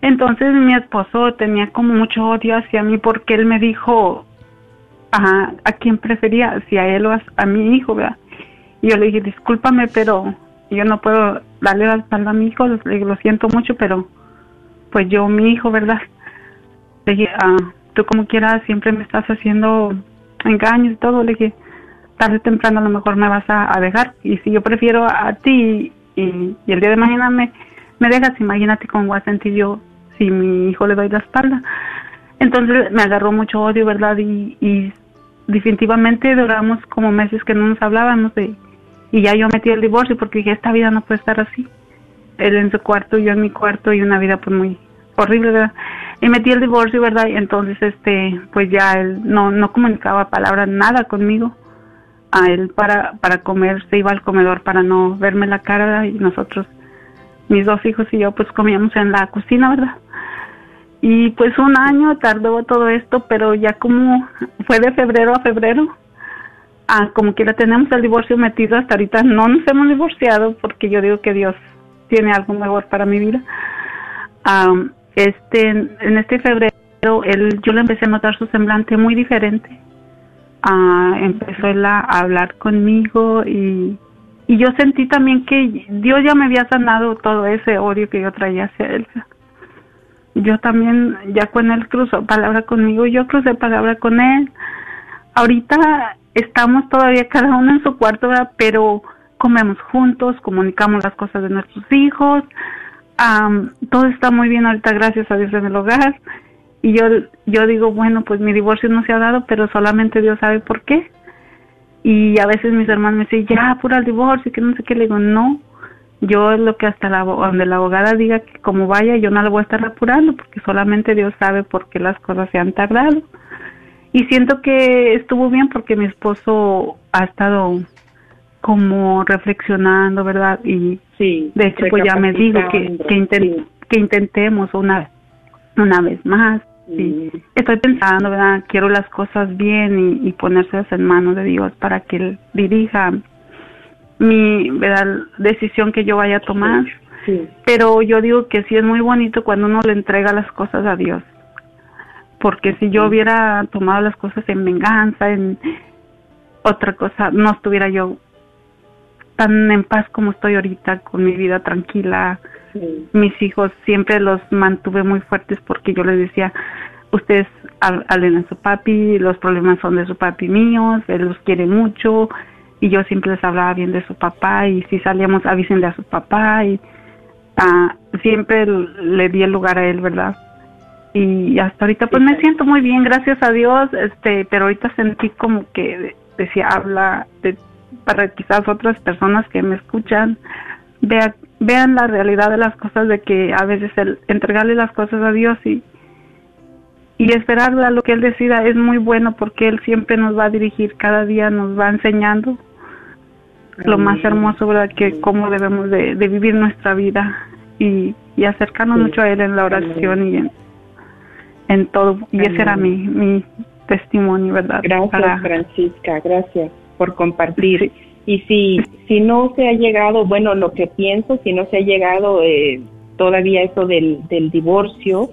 Entonces mi esposo tenía como mucho odio hacia mí porque él me dijo a, a quién prefería, si a él o a, mi hijo, ¿verdad? Y yo le dije, discúlpame, pero yo no puedo darle la espalda a mi hijo, le lo siento mucho, pero pues yo, mi hijo, ¿verdad? Le dije, ah, tú como quieras, siempre me estás haciendo engaños y todo, le dije, tarde o temprano a lo mejor me vas a, dejar. Y si yo prefiero a, ti y, el día de mañana me, dejas, imagínate cómo voy a sentir yo si mi hijo le doy la espalda. Entonces me agarró mucho odio, ¿verdad? Y, y definitivamente duramos como meses que no nos hablábamos y ya yo metí el divorcio porque dije, esta vida no puede estar así. Él en su cuarto, yo en mi cuarto y una vida pues muy horrible, ¿verdad? Y metí el divorcio, ¿verdad? Y entonces, este, pues ya él no, no comunicaba palabra, nada conmigo. A él para, para comer se iba al comedor para no verme la cara y nosotros, mis dos hijos y yo, pues comíamos en la cocina, ¿verdad? Y pues un año tardó todo esto, pero ya como fue de febrero a febrero, ah, como que la tenemos el divorcio metido hasta ahorita, no nos hemos divorciado porque yo digo que Dios tiene algo mejor para mi vida. Um, este, en este febrero, él, yo le empecé a notar su semblante muy diferente. Ah, empezó él a, hablar conmigo y, y yo sentí también que Dios ya me había sanado todo ese odio que yo traía hacia él. Yo también, ya cuando él cruzó palabra conmigo, yo crucé palabra con él. Ahorita estamos todavía cada uno en su cuarto, pero comemos juntos, comunicamos las cosas de nuestros hijos, todo está muy bien ahorita, gracias a Dios en el hogar. Y yo, yo digo, bueno, pues mi divorcio no se ha dado, pero solamente Dios sabe por qué. Y a veces mis hermanos me dicen, ya, apura el divorcio, que no sé qué. Le digo, no, yo es lo que hasta la, donde la abogada diga que como vaya, yo no la voy a estar apurando, porque solamente Dios sabe por qué las cosas se han tardado. Y siento que estuvo bien porque mi esposo ha estado como reflexionando, ¿verdad? Y sí, de hecho pues ya me dijo que que, que intentemos una una vez más. Sí. Estoy pensando, ¿verdad? Quiero las cosas bien y, y ponérselas en manos de Dios para que Él dirija mi ¿verdad? decisión que yo vaya a tomar. Sí. Pero yo digo que sí es muy bonito cuando uno le entrega las cosas a Dios. Porque si yo hubiera tomado las cosas en venganza, en otra cosa, no estuviera yo tan en paz como estoy ahorita, con mi vida tranquila. Mis hijos siempre los mantuve muy fuertes porque yo les decía, ustedes hablen a su papi, los problemas son de su papi míos, él los quiere mucho y yo siempre les hablaba bien de su papá y si salíamos avísenle a su papá y ah, siempre le di el lugar a él, ¿verdad? Y hasta ahorita pues me siento muy bien, gracias a Dios, este, pero ahorita sentí como que decía, habla de para quizás otras personas que me escuchan vean la realidad de las cosas de que a veces el entregarle las cosas a Dios y y esperar a lo que él decida es muy bueno porque él siempre nos va a dirigir cada día nos va enseñando lo más hermoso verdad que cómo debemos de, vivir nuestra vida y, y acercarnos mucho a él en la oración y en, en todo. Y ese era mi mi testimonio verdad gracias Francisca gracias por compartir. Y si, si no se ha llegado, bueno, lo que pienso, si no se ha llegado eh, todavía eso del, del divorcio,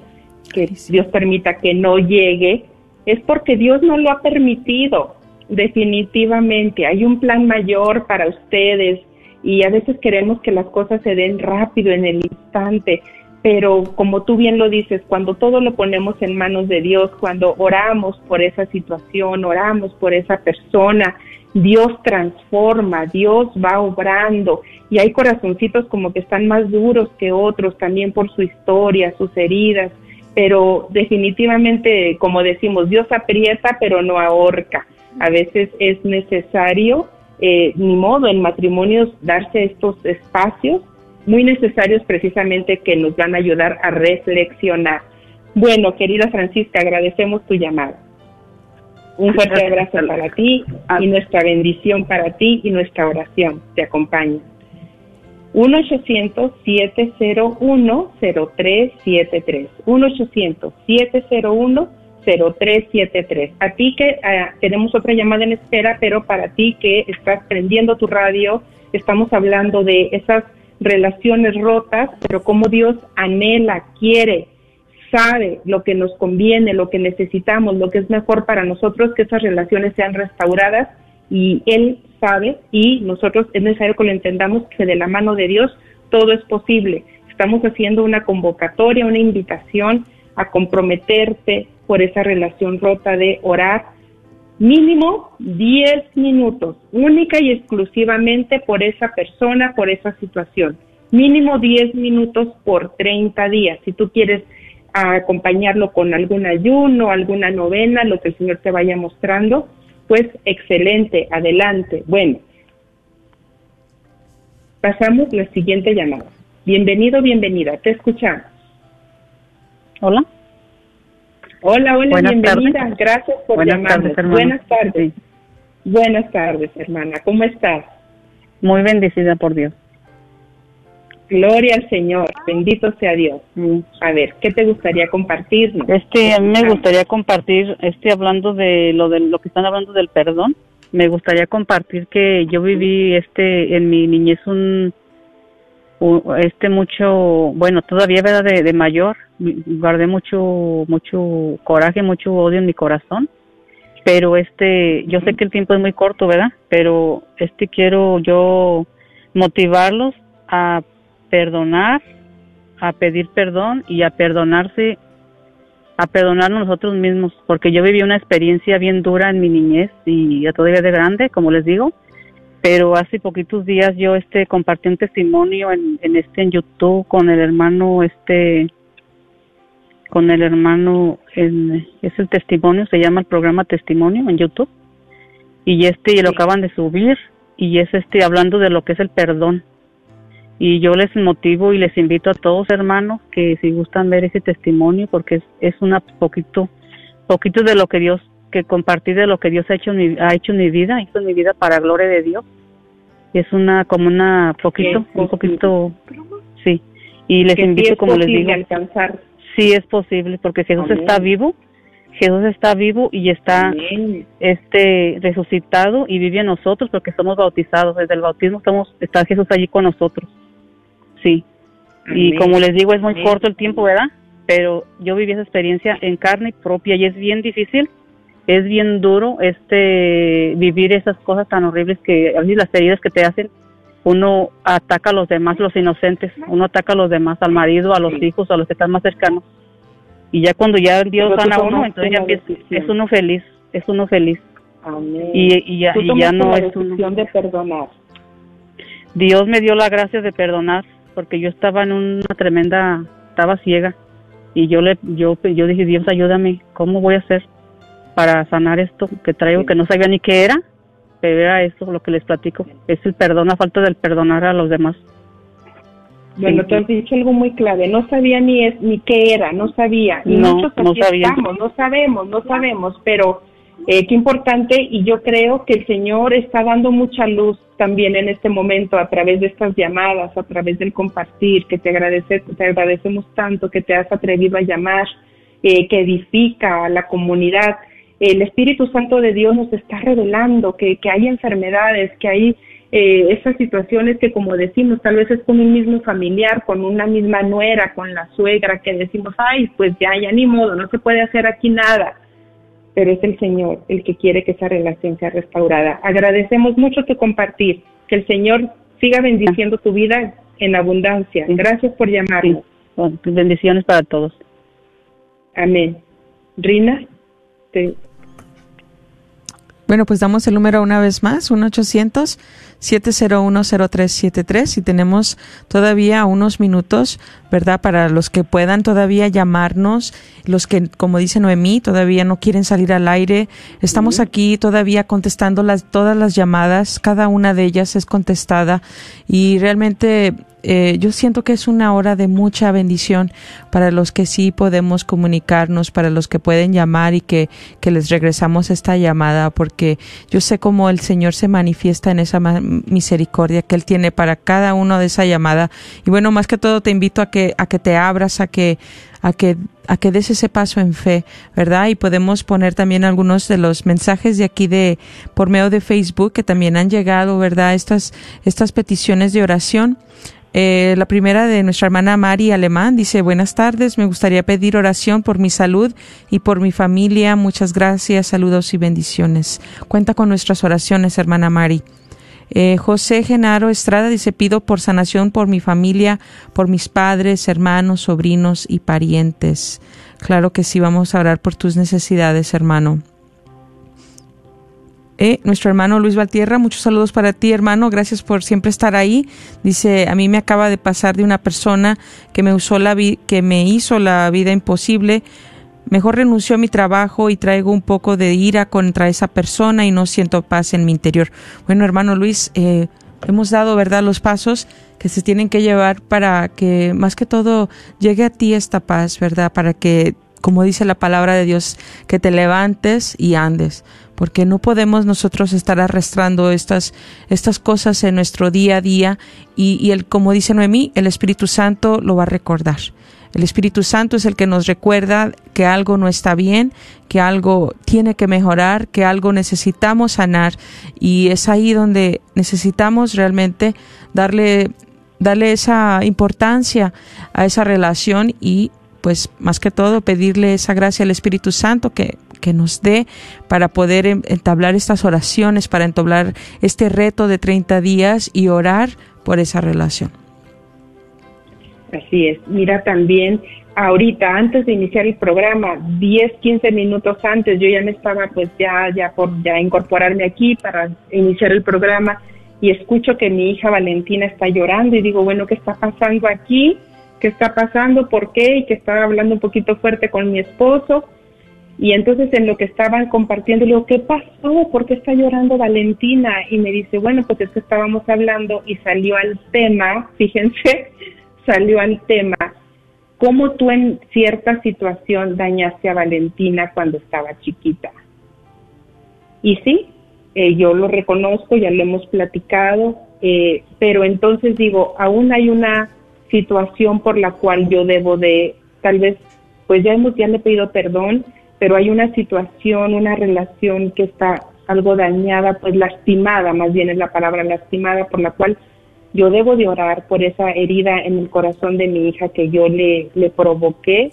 que Dios permita que no llegue, es porque Dios no lo ha permitido. definitivamente hay un plan mayor para ustedes y a veces queremos que las cosas se den rápido en el instante, pero como tú bien lo dices, cuando todo lo ponemos en manos de Dios, cuando oramos por esa situación, oramos por esa persona, Dios transforma, Dios va obrando y hay corazoncitos como que están más duros que otros también por su historia, sus heridas, pero definitivamente, como decimos, Dios aprieta pero no ahorca. A veces es necesario, eh, ni modo, en matrimonios darse estos espacios muy necesarios precisamente que nos van a ayudar a reflexionar. Bueno, querida Francisca, agradecemos tu llamada. Un fuerte abrazo para ti y nuestra bendición para ti y nuestra oración te acompaña. 1-800-701-0373. 1-800-701-0373. A ti que uh, tenemos otra llamada en espera, pero para ti que estás prendiendo tu radio, estamos hablando de esas relaciones rotas, pero como Dios anhela, quiere sabe lo que nos conviene, lo que necesitamos, lo que es mejor para nosotros, que esas relaciones sean restauradas y Él sabe y nosotros es necesario que lo entendamos que de la mano de Dios todo es posible. Estamos haciendo una convocatoria, una invitación a comprometerte por esa relación rota de orar mínimo 10 minutos, única y exclusivamente por esa persona, por esa situación. Mínimo 10 minutos por 30 días. Si tú quieres a acompañarlo con algún ayuno, alguna novena, lo que el Señor te vaya mostrando, pues excelente, adelante. Bueno, pasamos la siguiente llamada. Bienvenido, bienvenida, te escuchamos. Hola. Hola, hola, bienvenida. Gracias por Buenas llamarnos. Buenas tardes. Buenas tardes, hermana. ¿Cómo estás? Muy bendecida por Dios. Gloria al Señor, bendito sea Dios. A ver, ¿qué te gustaría compartir? Este, a mí me gustaría compartir, este, hablando de lo de lo que están hablando del perdón, me gustaría compartir que yo viví, este, en mi niñez un, este, mucho, bueno, todavía verdad de, de mayor, guardé mucho, mucho coraje, mucho odio en mi corazón, pero este, yo sé que el tiempo es muy corto, ¿verdad? Pero este quiero yo motivarlos a perdonar, a pedir perdón y a perdonarse, a perdonarnos nosotros mismos, porque yo viví una experiencia bien dura en mi niñez y ya todavía de grande, como les digo, pero hace poquitos días yo este compartí un testimonio en, en este en YouTube con el hermano este con el hermano en, es el testimonio se llama el programa testimonio en YouTube y este lo acaban de subir y es este hablando de lo que es el perdón y yo les motivo y les invito a todos hermanos que si gustan ver ese testimonio porque es, es una poquito poquito de lo que Dios que compartir de lo que Dios ha hecho en mi, ha hecho en mi vida hizo en mi vida para gloria de Dios. Es una como una poquito un poquito sí. Y les invito como les digo alcanzar. sí es posible porque Jesús está vivo Jesús está vivo y está este resucitado y vive en nosotros porque somos bautizados. Desde el bautismo estamos está Jesús allí con nosotros sí. Y como les digo, es muy corto el tiempo, ¿verdad? Pero yo viví esa experiencia en carne propia y es bien difícil, es bien duro este vivir esas cosas tan horribles que a veces las heridas que te hacen, uno ataca a los demás, los inocentes, uno ataca a los demás, al marido, a los hijos, a los que están más cercanos. Y ya cuando ya Dios sana a uno, entonces ya es uno feliz, es uno feliz. Y, ya, y ya no es uno. de perdonar. Dios me dio la gracia de perdonar porque yo estaba en una tremenda, estaba ciega y yo le, yo, yo dije Dios ayúdame, ¿cómo voy a hacer para sanar esto que traigo que no sabía ni qué era? Pero era eso lo que les platico, es el perdón, la falta del perdonar a los demás. Bueno, tú has dicho algo muy clave, no sabía ni es, ni qué era, no sabía. Y no, muchos no Estamos, no sabemos, no sabemos, pero eh, qué importante y yo creo que el Señor está dando mucha luz también en este momento a través de estas llamadas, a través del compartir, que te, agradece, te agradecemos tanto que te has atrevido a llamar, eh, que edifica a la comunidad. El Espíritu Santo de Dios nos está revelando que, que hay enfermedades, que hay eh, esas situaciones que como decimos, tal vez es con un mismo familiar, con una misma nuera, con la suegra, que decimos, ay, pues ya, ya ni modo, no se puede hacer aquí nada pero es el Señor el que quiere que esa relación sea restaurada. Agradecemos mucho tu compartir, que el Señor siga bendiciendo tu vida en abundancia. Gracias por llamarnos. Pues bendiciones para todos. Amén. Rina, te, bueno, pues damos el número una vez más, 1-800-701-0373 y tenemos todavía unos minutos, ¿verdad? Para los que puedan todavía llamarnos, los que, como dice Noemí, todavía no quieren salir al aire. Estamos aquí todavía contestando las, todas las llamadas, cada una de ellas es contestada y realmente eh, yo siento que es una hora de mucha bendición para los que sí podemos comunicarnos, para los que pueden llamar y que, que les regresamos esta llamada, porque yo sé cómo el Señor se manifiesta en esa misericordia que Él tiene para cada uno de esa llamada. Y bueno, más que todo te invito a que, a que te abras, a que, a que a que des ese paso en fe, ¿verdad? Y podemos poner también algunos de los mensajes de aquí de por medio de Facebook que también han llegado, ¿verdad? Estas estas peticiones de oración. Eh, la primera de nuestra hermana Mari Alemán dice, buenas tardes, me gustaría pedir oración por mi salud y por mi familia. Muchas gracias, saludos y bendiciones. Cuenta con nuestras oraciones, hermana Mari. Eh, José Genaro Estrada dice, pido por sanación por mi familia, por mis padres, hermanos, sobrinos y parientes. Claro que sí, vamos a orar por tus necesidades, hermano. Eh, nuestro hermano Luis Valtierra, muchos saludos para ti, hermano. Gracias por siempre estar ahí. Dice, a mí me acaba de pasar de una persona que me usó la que me hizo la vida imposible. Mejor renunció a mi trabajo y traigo un poco de ira contra esa persona y no siento paz en mi interior. Bueno, hermano Luis, eh, hemos dado, ¿verdad?, los pasos que se tienen que llevar para que más que todo llegue a ti esta paz, ¿verdad? Para que, como dice la palabra de Dios, que te levantes y andes porque no podemos nosotros estar arrastrando estas, estas cosas en nuestro día a día y, y el, como dice Noemí, el Espíritu Santo lo va a recordar. El Espíritu Santo es el que nos recuerda que algo no está bien, que algo tiene que mejorar, que algo necesitamos sanar y es ahí donde necesitamos realmente darle darle esa importancia a esa relación y pues más que todo pedirle esa gracia al Espíritu Santo que que nos dé para poder entablar estas oraciones, para entablar este reto de 30 días y orar por esa relación. Así es. Mira también ahorita antes de iniciar el programa, 10, 15 minutos antes, yo ya me estaba pues ya ya por ya incorporarme aquí para iniciar el programa y escucho que mi hija Valentina está llorando y digo, bueno, ¿qué está pasando aquí? ¿Qué está pasando? ¿Por qué? Y que estaba hablando un poquito fuerte con mi esposo y entonces en lo que estaban compartiendo, le digo, ¿qué pasó? ¿Por qué está llorando Valentina? Y me dice, bueno, pues es que estábamos hablando y salió al tema, (laughs) fíjense, salió al tema, cómo tú en cierta situación dañaste a Valentina cuando estaba chiquita. Y sí, eh, yo lo reconozco, ya lo hemos platicado, eh, pero entonces digo, aún hay una situación por la cual yo debo de, tal vez, pues ya hemos, ya le he pedido perdón, pero hay una situación, una relación que está algo dañada, pues lastimada, más bien es la palabra lastimada, por la cual yo debo de orar por esa herida en el corazón de mi hija que yo le, le provoqué,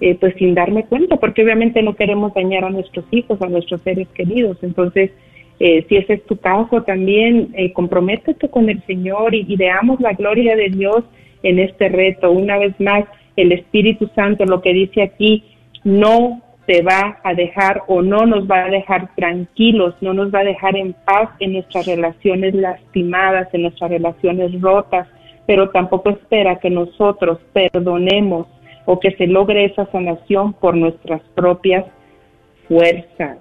eh, pues sin darme cuenta, porque obviamente no queremos dañar a nuestros hijos, a nuestros seres queridos. Entonces, eh, si ese es tu caso también, eh, comprométete con el Señor y, y veamos la gloria de Dios en este reto. Una vez más, el Espíritu Santo, lo que dice aquí, no te va a dejar o no nos va a dejar tranquilos, no nos va a dejar en paz en nuestras relaciones lastimadas, en nuestras relaciones rotas, pero tampoco espera que nosotros perdonemos o que se logre esa sanación por nuestras propias fuerzas.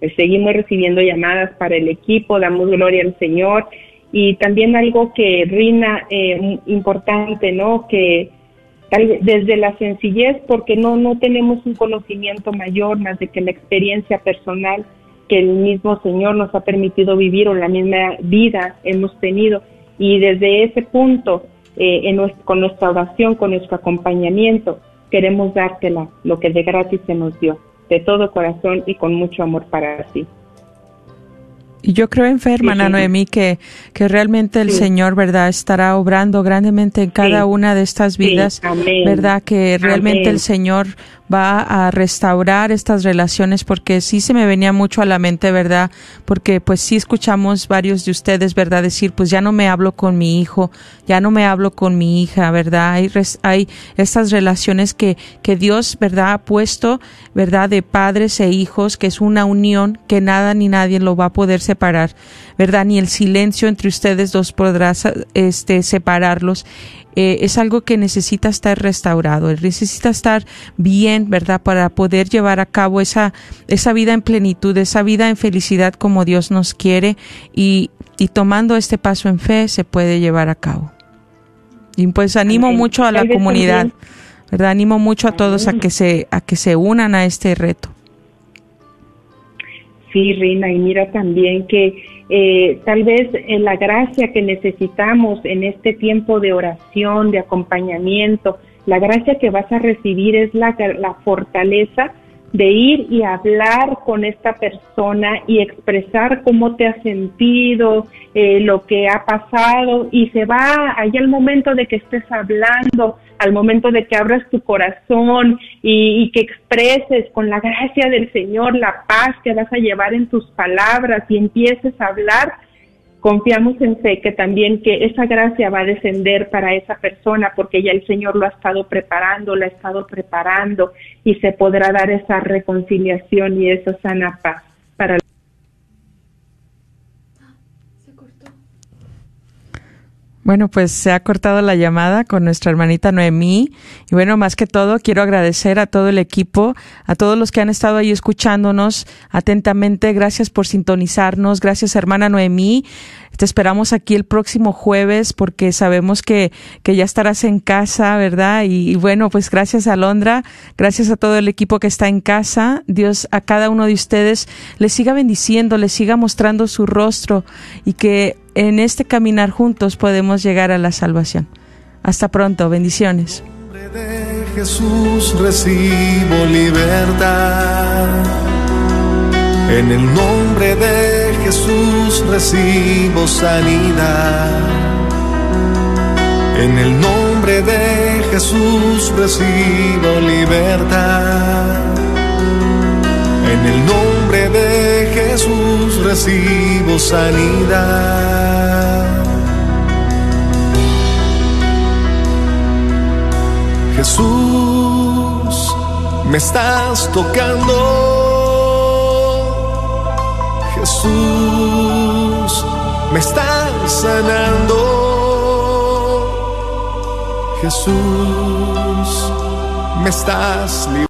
Pues seguimos recibiendo llamadas para el equipo, damos gloria al Señor y también algo que Rina, eh, importante, ¿no? Que desde la sencillez, porque no, no tenemos un conocimiento mayor más de que la experiencia personal que el mismo Señor nos ha permitido vivir o la misma vida hemos tenido. Y desde ese punto, eh, en con nuestra oración, con nuestro acompañamiento, queremos dártela, lo que de gratis se nos dio, de todo corazón y con mucho amor para ti. Y yo creo en fe, hermana Noemí, que, que realmente el Señor, ¿verdad?, estará obrando grandemente en cada una de estas vidas, ¿verdad?, que realmente el Señor va a restaurar estas relaciones porque sí se me venía mucho a la mente, ¿verdad? Porque pues sí escuchamos varios de ustedes, ¿verdad? Decir, pues ya no me hablo con mi hijo, ya no me hablo con mi hija, ¿verdad? Hay, hay estas relaciones que, que Dios, ¿verdad? Ha puesto, ¿verdad? De padres e hijos, que es una unión que nada ni nadie lo va a poder separar, ¿verdad? Ni el silencio entre ustedes dos podrá este, separarlos. Eh, es algo que necesita estar restaurado, necesita estar bien, ¿verdad? Para poder llevar a cabo esa, esa vida en plenitud, esa vida en felicidad como Dios nos quiere y, y tomando este paso en fe se puede llevar a cabo. Y pues animo mucho a la comunidad, ¿verdad? Animo mucho a todos a que se, a que se unan a este reto. Sí, Rina, y mira también que eh, tal vez eh, la gracia que necesitamos en este tiempo de oración, de acompañamiento, la gracia que vas a recibir es la, la fortaleza de ir y hablar con esta persona y expresar cómo te has sentido, eh, lo que ha pasado y se va ahí al momento de que estés hablando, al momento de que abras tu corazón y, y que expreses con la gracia del Señor la paz que vas a llevar en tus palabras y empieces a hablar, confiamos en fe que también que esa gracia va a descender para esa persona porque ya el Señor lo ha estado preparando, lo ha estado preparando y se podrá dar esa reconciliación y esa sana paz para Bueno, pues se ha cortado la llamada con nuestra hermanita Noemí. Y bueno, más que todo, quiero agradecer a todo el equipo, a todos los que han estado ahí escuchándonos atentamente. Gracias por sintonizarnos. Gracias, hermana Noemí. Te esperamos aquí el próximo jueves porque sabemos que, que ya estarás en casa, ¿verdad? Y, bueno, pues gracias a Londra, gracias a todo el equipo que está en casa. Dios a cada uno de ustedes les siga bendiciendo, les siga mostrando su rostro y que en este caminar juntos podemos llegar a la salvación. Hasta pronto, bendiciones. En nombre de Jesús recibo libertad. En el nombre de Jesús recibo sanidad. En el nombre de Jesús recibo libertad. En el nombre Jesús recibo sanidad. Jesús, me estás tocando. Jesús, me estás sanando. Jesús, me estás librando.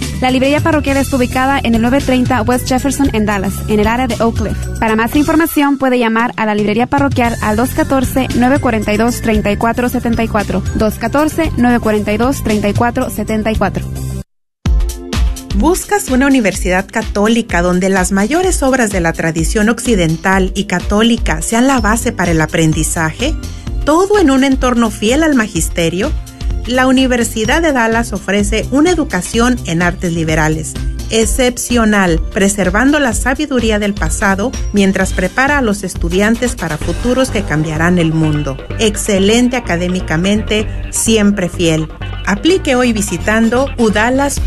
La librería parroquial está ubicada en el 930 West Jefferson en Dallas, en el área de Oak Cliff. Para más información puede llamar a la librería parroquial al 214-942-3474. 214-942-3474. ¿Buscas una universidad católica donde las mayores obras de la tradición occidental y católica sean la base para el aprendizaje? ¿Todo en un entorno fiel al magisterio? La Universidad de Dallas ofrece una educación en artes liberales excepcional, preservando la sabiduría del pasado mientras prepara a los estudiantes para futuros que cambiarán el mundo. Excelente académicamente, siempre fiel. Aplique hoy visitando udalas.edu.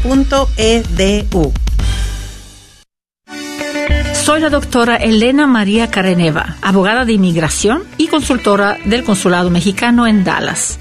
Soy la doctora Elena María Careneva, abogada de inmigración y consultora del Consulado Mexicano en Dallas.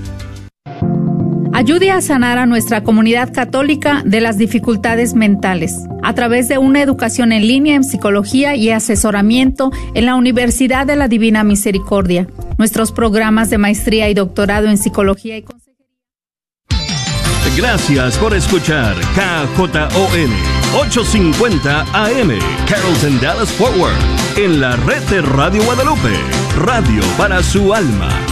Ayude a sanar a nuestra comunidad católica de las dificultades mentales a través de una educación en línea en psicología y asesoramiento en la Universidad de la Divina Misericordia. Nuestros programas de maestría y doctorado en psicología y consejería. Gracias por escuchar KJON 850 AM, Carrollton Dallas Forward, en la red de Radio Guadalupe, radio para su alma.